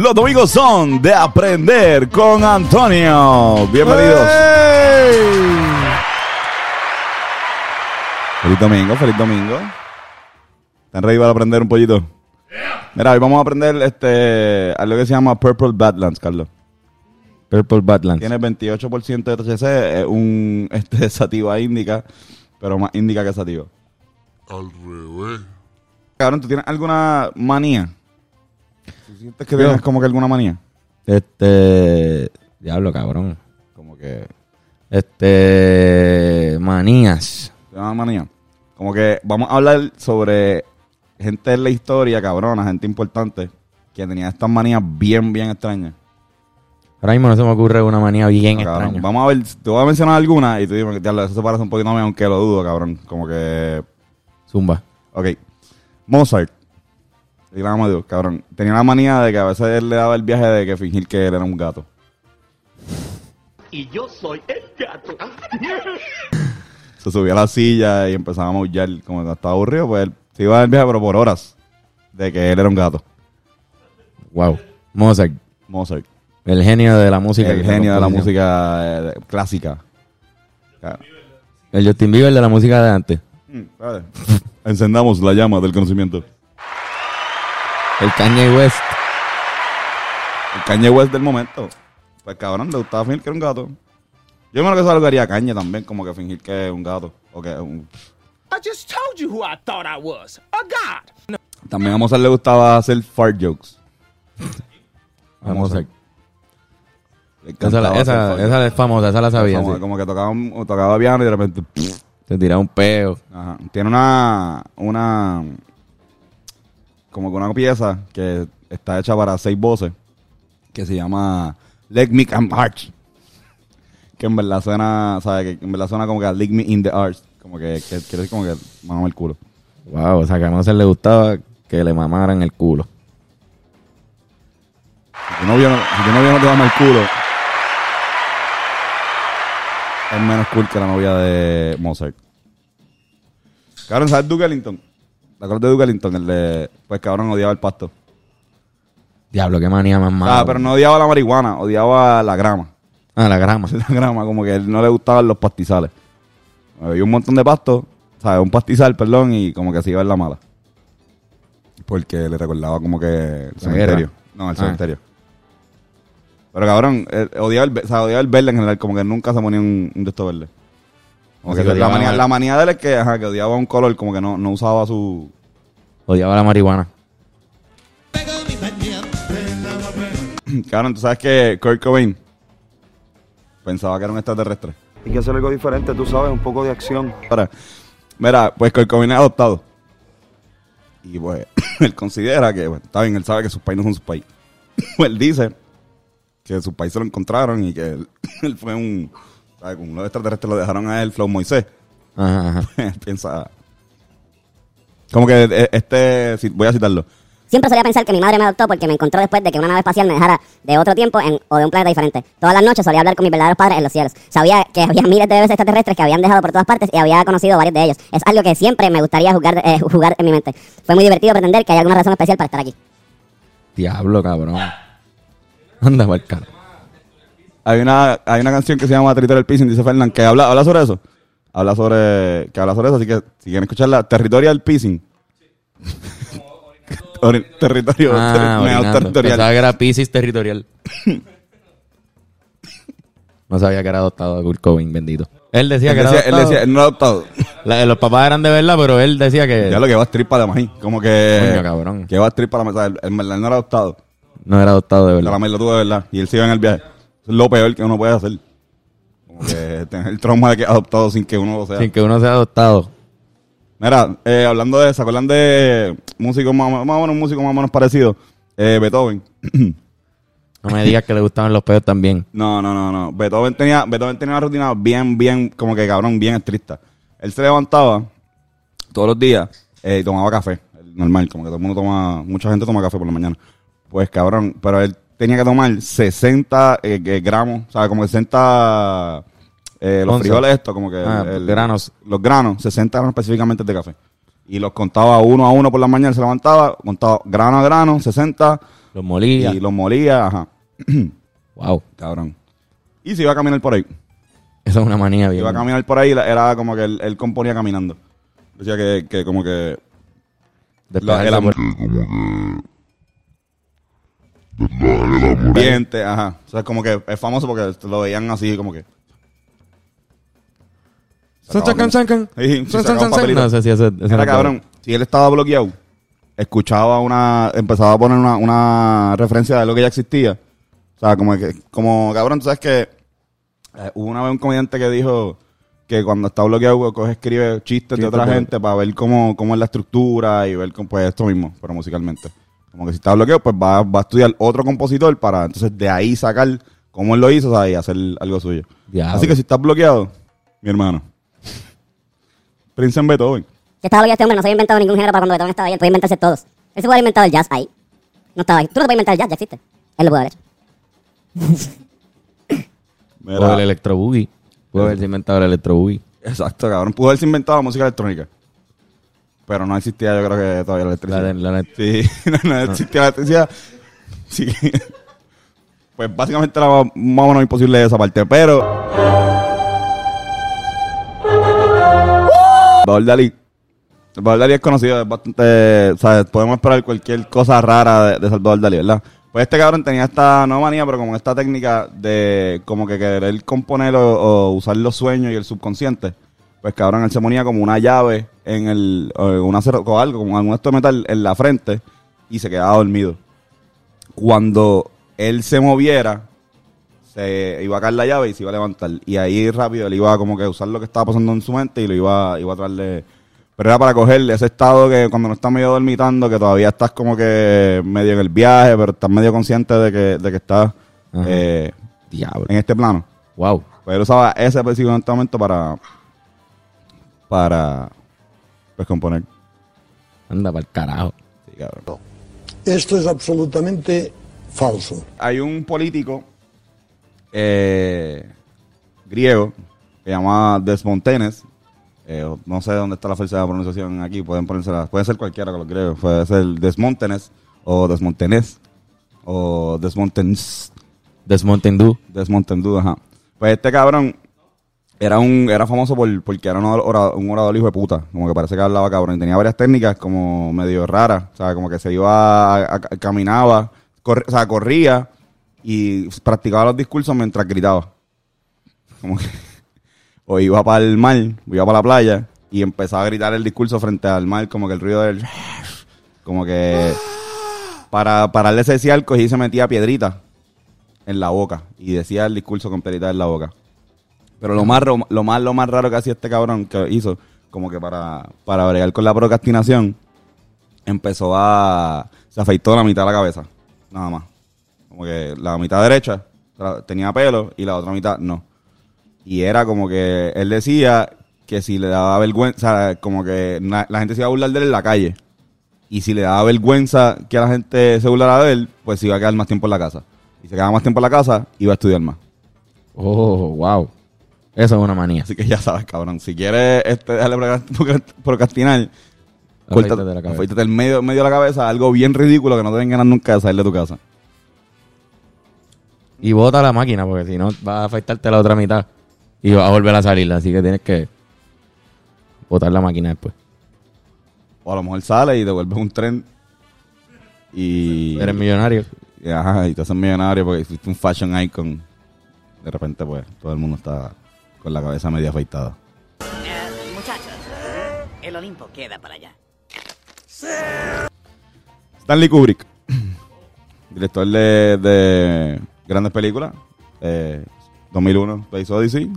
Los domingos son de aprender con Antonio. Bienvenidos. Feliz domingo, feliz domingo. ¿Están ready para aprender un pollito? Mira, hoy vamos a aprender este, algo que se llama Purple Badlands, Carlos. Purple Badlands. Tiene 28% de THC, es un este, sativa índica, pero más índica que sativa. Al revés. Cabrón, ¿tú tienes alguna manía? ¿Tú sientes que tienes como que alguna manía? Este. Diablo, cabrón. Como que... Este. Manías. ¿Tienes una manía? Como que vamos a hablar sobre gente en la historia, cabrona, gente importante, que tenía estas manías bien, bien extrañas. Ahora mismo no se me ocurre una manía bien cabrón. extraña. Vamos a ver, te voy a mencionar alguna y tú dime que eso se parece un poquito a mí, aunque lo dudo, cabrón. Como que... Zumba. Ok. Mozart. Y la Dios, cabrón. Tenía la manía de que a veces él le daba el viaje de que fingir que él era un gato. y yo soy el gato. Se subía a la silla y empezaba a maullar. Como cuando estaba aburrido, pues él se iba al viaje, pero por horas. De que él era un gato. Wow. Mozart. Mozart. El genio de la música. El genio de la música eh, de- clásica. Claro. El Justin Bieber de la música de antes. Mm. Encendamos la llama del conocimiento. El Kanye West. El Kanye West del momento. Pues cabrón, le gustaba fingir que era un gato. Yo me lo que eso lo haría Kanye también, como que fingir que es un gato. O que un- I just told you who I thought I was. A god. También a Mozart le gustaba hacer fart jokes. A Mozart. Esa, la- es famosa, esa la sabía. Como, sí. como que tocaba, un- tocaba piano y de repente. Te tiraba un peo. Ajá. Tiene una. Una. Como que una pieza que está hecha para seis voces. Que se llama Leg Me and Arch. Que en verdad suena. ¿Sabes? Que en verdad suena como que Leg Me in the Arch. Como que, quiere decir como que mamame el culo. Wow, o sea que a Mozart le gustaba que le mamaran el culo. Si tu novio no, si tu novio no te mama el culo. Es menos cool que la novia de Mozart. Cabrón, ¿sabes Duke Ellington? ¿Te acuerdas de Duke Ellington? El de. Pues cabrón, odiaba el pasto. Diablo, qué manía más mala. Ah, pero no odiaba la marihuana, odiaba la grama. Ah, la grama. La grama, como que a él no le gustaban los pastizales. Había un montón de pasto, ¿sabes? Un pastizal, perdón, y como que se iba en la mala. Porque le recordaba como que el La cementerio. guerra. No, el Ah. cementerio. Pero cabrón, él odiaba el, o sea, odiaba el verde en general, como que nunca se ponía un, un de estos verdes. La, manía, el- la manía de él es que, ajá, que odiaba un color, como que no, no usaba su... Odiaba la marihuana. Cabrón, tú sabes que Kurt Cobain pensaba que era un extraterrestre. Hay que hacer algo diferente, tú sabes, un poco de acción. Para. Mira, pues Kurt Cobain es adoptado. Y pues, él considera que, bueno, está bien, él sabe que sus países no son sus países. pues él dice que sus países lo encontraron y que él, él fue un, ¿sabes? Como los extraterrestres lo dejaron a él, Flow Moisés. Ajá, ajá. piensa, como que eh, este, voy a citarlo. Siempre solía pensar que mi madre me adoptó porque me encontró después de que una nave espacial me dejara de otro tiempo en- o de un planeta diferente. Todas las noches solía hablar con mis verdaderos padres en los cielos. Sabía que había miles de bebés extraterrestres que habían dejado por todas partes y había conocido varios de ellos. Es algo que siempre me gustaría jugar, eh, jugar en mi mente. Fue muy divertido pretender que hay alguna razón especial para estar aquí. Diablo, cabrón. Anda, cara. Hay una, hay una canción que se llama Territorial Pissing, dice Fernán, que habla, habla sobre eso. Habla sobre, que habla sobre eso, así que si quieren escucharla, Territorial Pissing. Ori- territorio, Ah, orinando. territorial. Pensaba que era Pisces territorial. no sabía que era adoptado de Kurt Cobain, bendito. Él decía Él que era decía, él adoptado. decía, él no ha adoptado. La- los papás eran de verdad, pero él decía que Ya lo que va a strip para la maíz. Como que. Coño, cabrón. Que va a strip para la mesa. En verdad, él no era adoptado. no era adoptado de La verdad. maíz lo tuvo de verdad. Y él se iba en el viaje. Eso es lo peor que uno puede hacer. Como que tener el trauma de que es adoptado sin que uno lo sea. Sin que uno sea adoptado. Mira, eh, hablando de, ¿se acuerdan de músicos más, más o menos, músicos más o menos parecidos? Eh, Beethoven. No me digas que le gustaban los pedos también. No, no, no, no. Beethoven tenía, Beethoven tenía una rutina bien, bien, como que cabrón, bien estricta. Él se levantaba todos los días eh, y tomaba café. Normal, como que todo el mundo toma, mucha gente toma café por la mañana. Pues cabrón, pero él tenía que tomar 60 eh, eh, gramos, o sea, como 60 eh, los frijoles estos, como que Ah, granos. Los granos, 60 granos específicamente de café. Y los contaba uno a uno por la mañana, se levantaba, contaba grano a grano, 60, Los molía. y los molía, ajá, Wow. cabrón. Y se iba a caminar por ahí. Eso es una manía bien. Iba a caminar por ahí, era como que él, él componía caminando. Decía que, que como que... La- el ambiente, ajá. O sea, como que es famoso porque lo veían así como que... San, san, san, san. Sí, San, san, san, san. No sé si Era cabrón. Si él estaba bloqueado, escuchaba una... Empezaba a poner una, una referencia de lo que ya existía. O sea, como que... Como, cabrón, tú sabes que... eh, hubo una vez un comediante que dijo que cuando está bloqueado coge, escribe chistes de otra gente para ver cómo, cómo es la estructura y ver cómo, pues esto mismo, pero musicalmente. Como que si está bloqueado, pues va, va a estudiar otro compositor para entonces de ahí sacar cómo él lo hizo o sea, y hacer algo suyo. Diablo. Así que si estás bloqueado, mi hermano, Prince en Beethoven. Si estaba bloqueado este hombre, no se había inventado ningún género para cuando Beethoven estaba ahí. Él podía inventarse todos. Él se puede haber inventado el jazz ahí. No estaba ahí. Tú no te puedes inventar el jazz, ya existe. Él lo puede haber hecho. Mira, O el electro boogie. Pudo haberse inventado el electro boogie. Exacto, cabrón. Pudo haberse inventado la música electrónica. Pero no existía, yo creo que todavía la electricidad. La, de- la, Sí, no, no existía la electricidad. Sí. Pues básicamente era más o menos imposible esa parte, pero... Salvador Dalí. Salvador Dalí es conocido, es bastante... ¿sabes? Podemos esperar cualquier cosa rara de, de Salvador Dalí, ¿verdad? Pues este cabrón tenía esta, no manía, pero como esta técnica de como que querer componer o, o usar los sueños y el subconsciente. Pues cabrón, él se ponía como una llave en el, una o algo, como algún esto de metal en la frente y se quedaba dormido. Cuando él se moviera, se iba a caer la llave y se iba a levantar. Y ahí rápido él iba como que a usar lo que estaba pasando en su mente y lo iba, iba a traerle. Pero era para cogerle ese estado que cuando no estás medio dormitando, que todavía estás como que medio en el viaje, pero estás medio consciente de que, de que estás eh, Diablo. en este plano. Wow. Pues él usaba ese específico en momento para. para. Componer. Anda para el carajo. Sí, cabrón. Esto es absolutamente falso. hay un político eh, griego que se llama Desmontenes. Eh, no sé dónde está la falsa pronunciación aquí. Pueden ponérsela. Puede ser cualquiera con los griegos. Puede ser Desmontenes o Desmontenes o Desmontenes. Desmontendú. Desmontendú, ajá. Pues este cabrón era un era famoso por, porque era un orador, hijo de puta. Como que parece que hablaba cabrón. Tenía varias técnicas como medio raras. O sea, como que se iba, a- caminaba, o sea, corría y practicaba los discursos mientras gritaba. Como que, o iba para el mar, o iba para la playa y empezaba a gritar el discurso frente al mar, como que el ruido del... Como que para pararle ese decía cogí y se metía piedrita en la boca y decía el discurso con piedrita en la boca. Pero lo más, lo más, lo más raro que hacía este cabrón que hizo, como que para, para bregar con la procrastinación, empezó a... Se afeitó la mitad de la cabeza, nada más. Como que la mitad derecha tenía pelo y la otra mitad no. Y era como que él decía que si le daba vergüenza, como que na- la gente se iba a burlar de él en la calle. Y si le daba vergüenza que la gente se burlara de él, pues se iba a quedar más tiempo en la casa. Y se quedaba más tiempo en la casa, iba a estudiar más. Oh, wow. Eso es una manía. Así que ya sabes, cabrón. Si quieres este, dejarle procrast- procrastinar, córtate- la cabeza. el medio, medio de la cabeza, algo bien ridículo que no te den ganas nunca de salir de tu casa. Y bota la máquina, porque si no vas a afeitarte la otra mitad y vas a volver a salir. Así que tienes que botar la máquina después. O a lo mejor sales y devuelves un tren y... Eres millonario. y, ajá, y te haces millonario porque fuiste un fashion icon. De repente, pues, todo el mundo está con la cabeza media afeitada. Eh, muchachos, el Olimpo queda para allá. Stanley Kubrick, director de, de grandes películas, eh, 2001, Space Odyssey,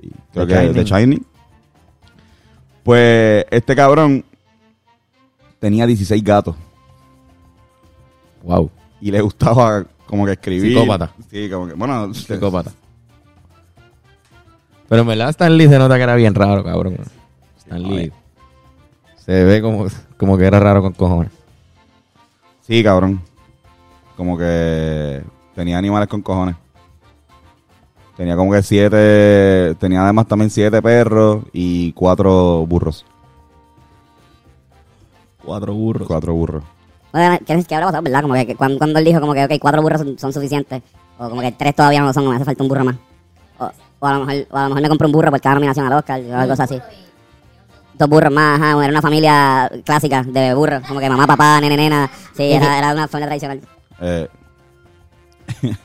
y creo The que Shining. The Shining. Pues este cabrón tenía 16 gatos Wow. y le gustaba como que escribir. Psicópata. Sí, como que, bueno, Psicópata. Pero en verdad Stan Lee se nota que era bien raro, cabrón. Stan Lee se ve como, como que era raro con cojones. Sí, cabrón. Como que tenía animales con cojones. Tenía como que siete, tenía además también siete perros y cuatro burros. Cuatro burros. Cuatro burros. Bueno, que habrá pasado, ¿verdad? Como que, que cuando, cuando él dijo como que, ok, cuatro burros son, son suficientes. O como que tres todavía no lo son, me hace falta un burro más. O, o a lo mejor, o a lo mejor me compro un burro por cada nominación al Oscar o algo así. Dos burros más, ajá, era una familia clásica de burros, como que mamá, papá, nene, nena. Sí, era, era una familia tradicional. Eh,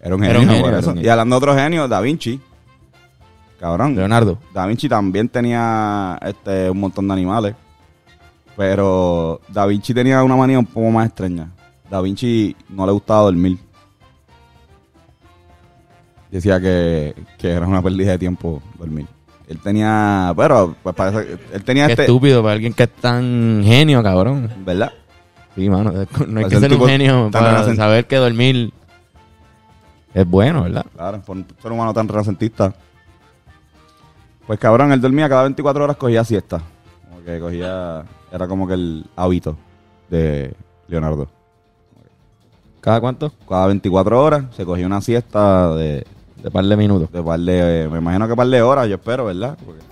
era un Era genio. un genio, por era eso. un genio. Y hablando de otro genio, Da Vinci. Cabrón. Leonardo. Da Vinci también tenía este, un montón de animales. Pero Da Vinci tenía una manía un poco más extraña. Da Vinci no le gustaba dormir. Decía que, que era una pérdida de tiempo dormir. Él tenía, pero pues parece, él tenía Qué este, estúpido para alguien que es tan genio, cabrón. ¿verdad? Sí, mano. No hay que ser un genio para saber que dormir es bueno, ¿verdad? Claro, por un ser humano tan renacentista. Pues cabrón, él dormía cada 24 horas, cogía siesta. Como que cogía, era como que el hábito de Leonardo. ¿Cada cuánto? Cada 24 horas se cogía una siesta de, De par de minutos. de par de, me imagino que par de horas, yo espero, ¿verdad? Porque-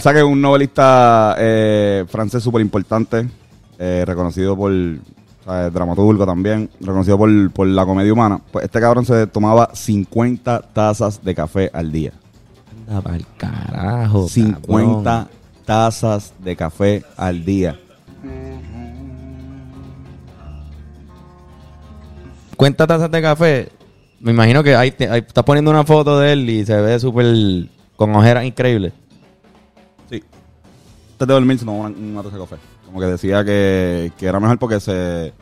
sabe que es un novelista eh, francés súper importante, eh, reconocido por, ¿sabes? dramaturgo también, reconocido por, por la comedia humana. Pues este cabrón se tomaba 50 tazas de café al día. Anda pa'l carajo. 50 cabrón. tazas de café al día. 50 tazas de café. Me imagino que ahí, te- ahí estás poniendo una foto de él y se ve súper con ojeras increíbles. Sí. Antes de dormir se tomaba una, una taza de café. Como que decía que, que era mejor porque se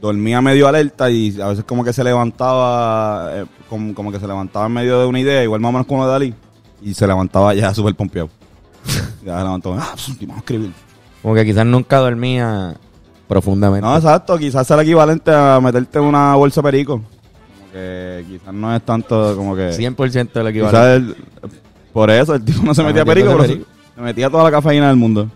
dormía medio alerta y a veces como que se levantaba, eh, como, como que se levantaba en medio de una idea, igual más o menos como la de Dalí, y se levantaba ya súper pompeado. ya se levantó, ah, pues, vamos a escribir. Como que quizás nunca dormía profundamente. No, exacto, quizás sea el equivalente a meterte en una bolsa de perico. Como que quizás no es tanto como que... 100% del Quizás equivalente. el- por eso el tipo no se Ah, metía perico, pero se, se metía toda la cafeína del mundo.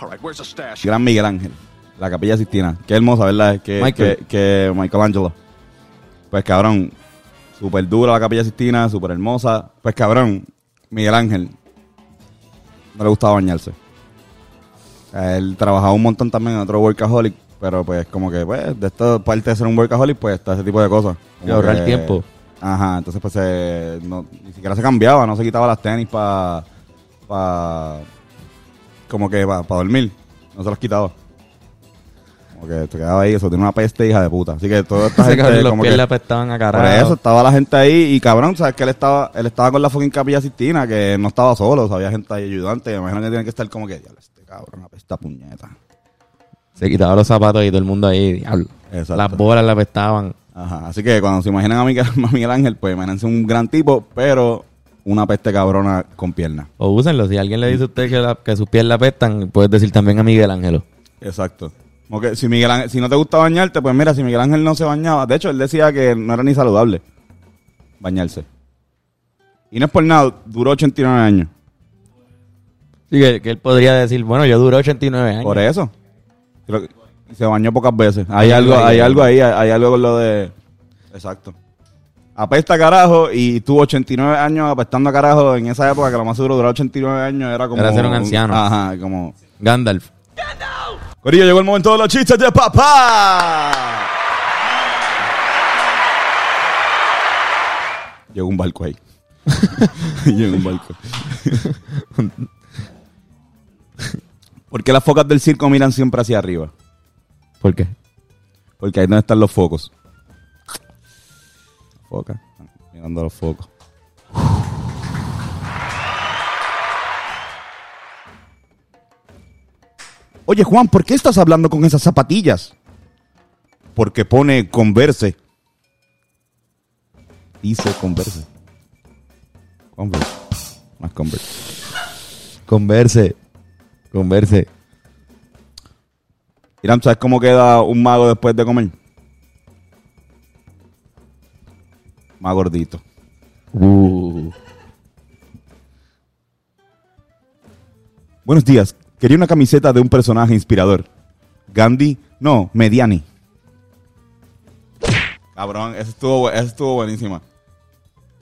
All right, where's the stash? Gran Miguel Ángel, la capilla Sistina. Qué hermosa, ¿verdad? Que, Michael. que, que Michelangelo. Pues cabrón, súper dura la capilla Sistina, súper hermosa. Pues cabrón, Miguel Ángel no le gustaba bañarse. Él trabajaba un montón también en otro workaholic, pero pues como que pues de esto, parte de ser un workaholic, pues está ese tipo de cosas. Y ahorrar que- tiempo. Ajá, entonces pues eh, no, ni siquiera se cambiaba, no se quitaba las tenis para pa, como que para dormir, no se las quitaba. Como que te quedaba ahí, eso tiene una peste hija de puta. Así que toda esta Ese cabrón, gente los como pies que le apestaban a por carajo. eso estaba la gente ahí y cabrón, sabes que él estaba él estaba con la fucking capilla Sistina, que no estaba solo, o sea, había gente ahí ayudante, me imagino que tiene que estar como que, cabrón apesta puñeta. Se quitaba los zapatos y todo el mundo ahí, diablo. Exacto. Las bolas le apestaban. Ajá, así que cuando se imaginan a Miguel, a Miguel Ángel, pues imagínense un gran tipo, pero una peste cabrona con piernas. O úsenlo. Si alguien le dice a usted que, la- que sus pies le apestan, puedes decir también a Miguel Ángelo. Exacto. Como que si Miguel Ángel, si no te gusta bañarte, pues mira, si Miguel Ángel no se bañaba, de hecho él decía que no era ni saludable bañarse. Y no es por nada, duró 89 años. Sí, que, que él podría decir, bueno, yo duré 89 años. Por eso. Creo que- se bañó pocas veces. Hay algo, hay algo ahí, hay, hay algo con lo de. Exacto. Apesta carajo y tuvo 89 años apestando a carajo en esa época que lo más seguro durar 89 años era como. Era ser un anciano. Ajá, como. Gandalf. Corillo, llegó el momento de los chistes de papá. Llegó un barco ahí. Llegó un barco. ¿Por qué las focas del circo miran siempre hacia arriba? ¿Por qué? Porque ahí donde están los focos. Foca. Mirando los focos. Oye, Juan, ¿por qué estás hablando con esas zapatillas? Porque pone converse. Dice converse. Converse. Más converse. Converse. Converse. Irán, ¿sabes cómo queda un mago después de comer? Más gordito. Uh. Buenos días. Quería una camiseta de un personaje inspirador. Gandhi, no, Mediani. Cabrón, esa estuvo, esa estuvo buenísima.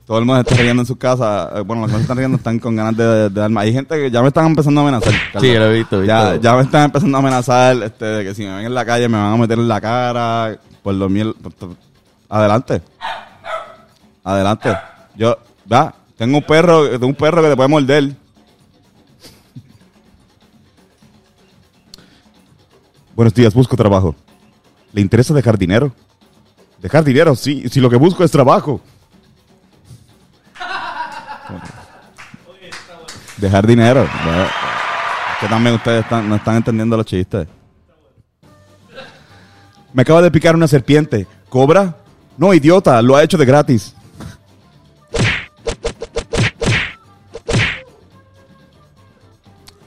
Todo el mundo está riendo en su casa. Eh, Bueno, los que no están riendo están con ganas de, de dar más. Hay gente que ya me están empezando a amenazar. Carlos. Sí, lo he visto, Ya, ya me están empezando a amenazar este, de que si me ven en la calle me van a meter en la cara. Por lo miel. Adelante. Adelante. Yo, va, tengo un perro, tengo un perro que te puede morder. Buenos días, busco trabajo. ¿Le interesa dejar dinero? Dejar dinero, sí, si lo que busco es trabajo. Dejar dinero. Es que también ustedes están- no están entendiendo los chistes. Me acaba de picar una serpiente. ¿Cobra? No, idiota, lo ha hecho de gratis.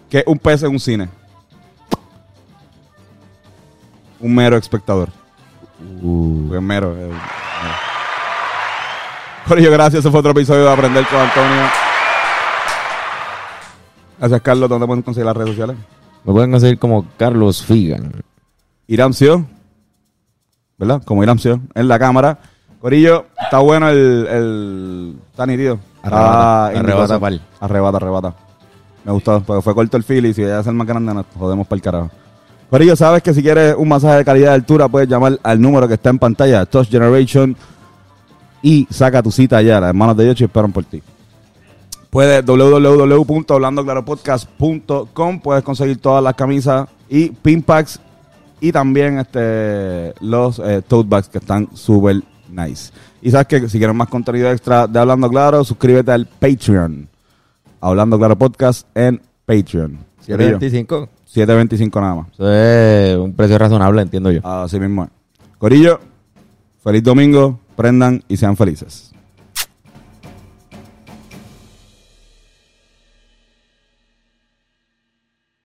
¿Qué un pez en un cine? Un mero espectador. Pues mero. eh, mero. Por ello, gracias. Ese fue otro episodio de Aprender con Antonio. Gracias, Carlos. ¿Dónde pueden conseguir las redes sociales? Me pueden conseguir como Carlos Figan. Iramcio, ¿verdad? Como Iramcio, en la cámara. Corillo, está bueno el... el está nítido. Arrebata, arrebata, pal. Arrebata, arrebata. Me gustó, porque fue corto el feel y si ya es el más grande nos jodemos para el carajo. Corillo, sabes que si quieres un masaje de calidad de altura puedes llamar al número que está en pantalla, Touch Generation, y saca tu cita allá. Las hermanas de Yoshi esperan por ti. Puedes www.hablandoclaropodcast.com puedes conseguir todas las camisas y pin packs y también este los eh, tote bags que están súper nice. Y sabes que si quieres más contenido extra de Hablando Claro, suscríbete al Patreon. Hablando Claro Podcast en Patreon. Corillo, 725. 7.25 nada más. Eso es un precio razonable, entiendo yo. Así mismo es. Corillo, feliz domingo, prendan y sean felices.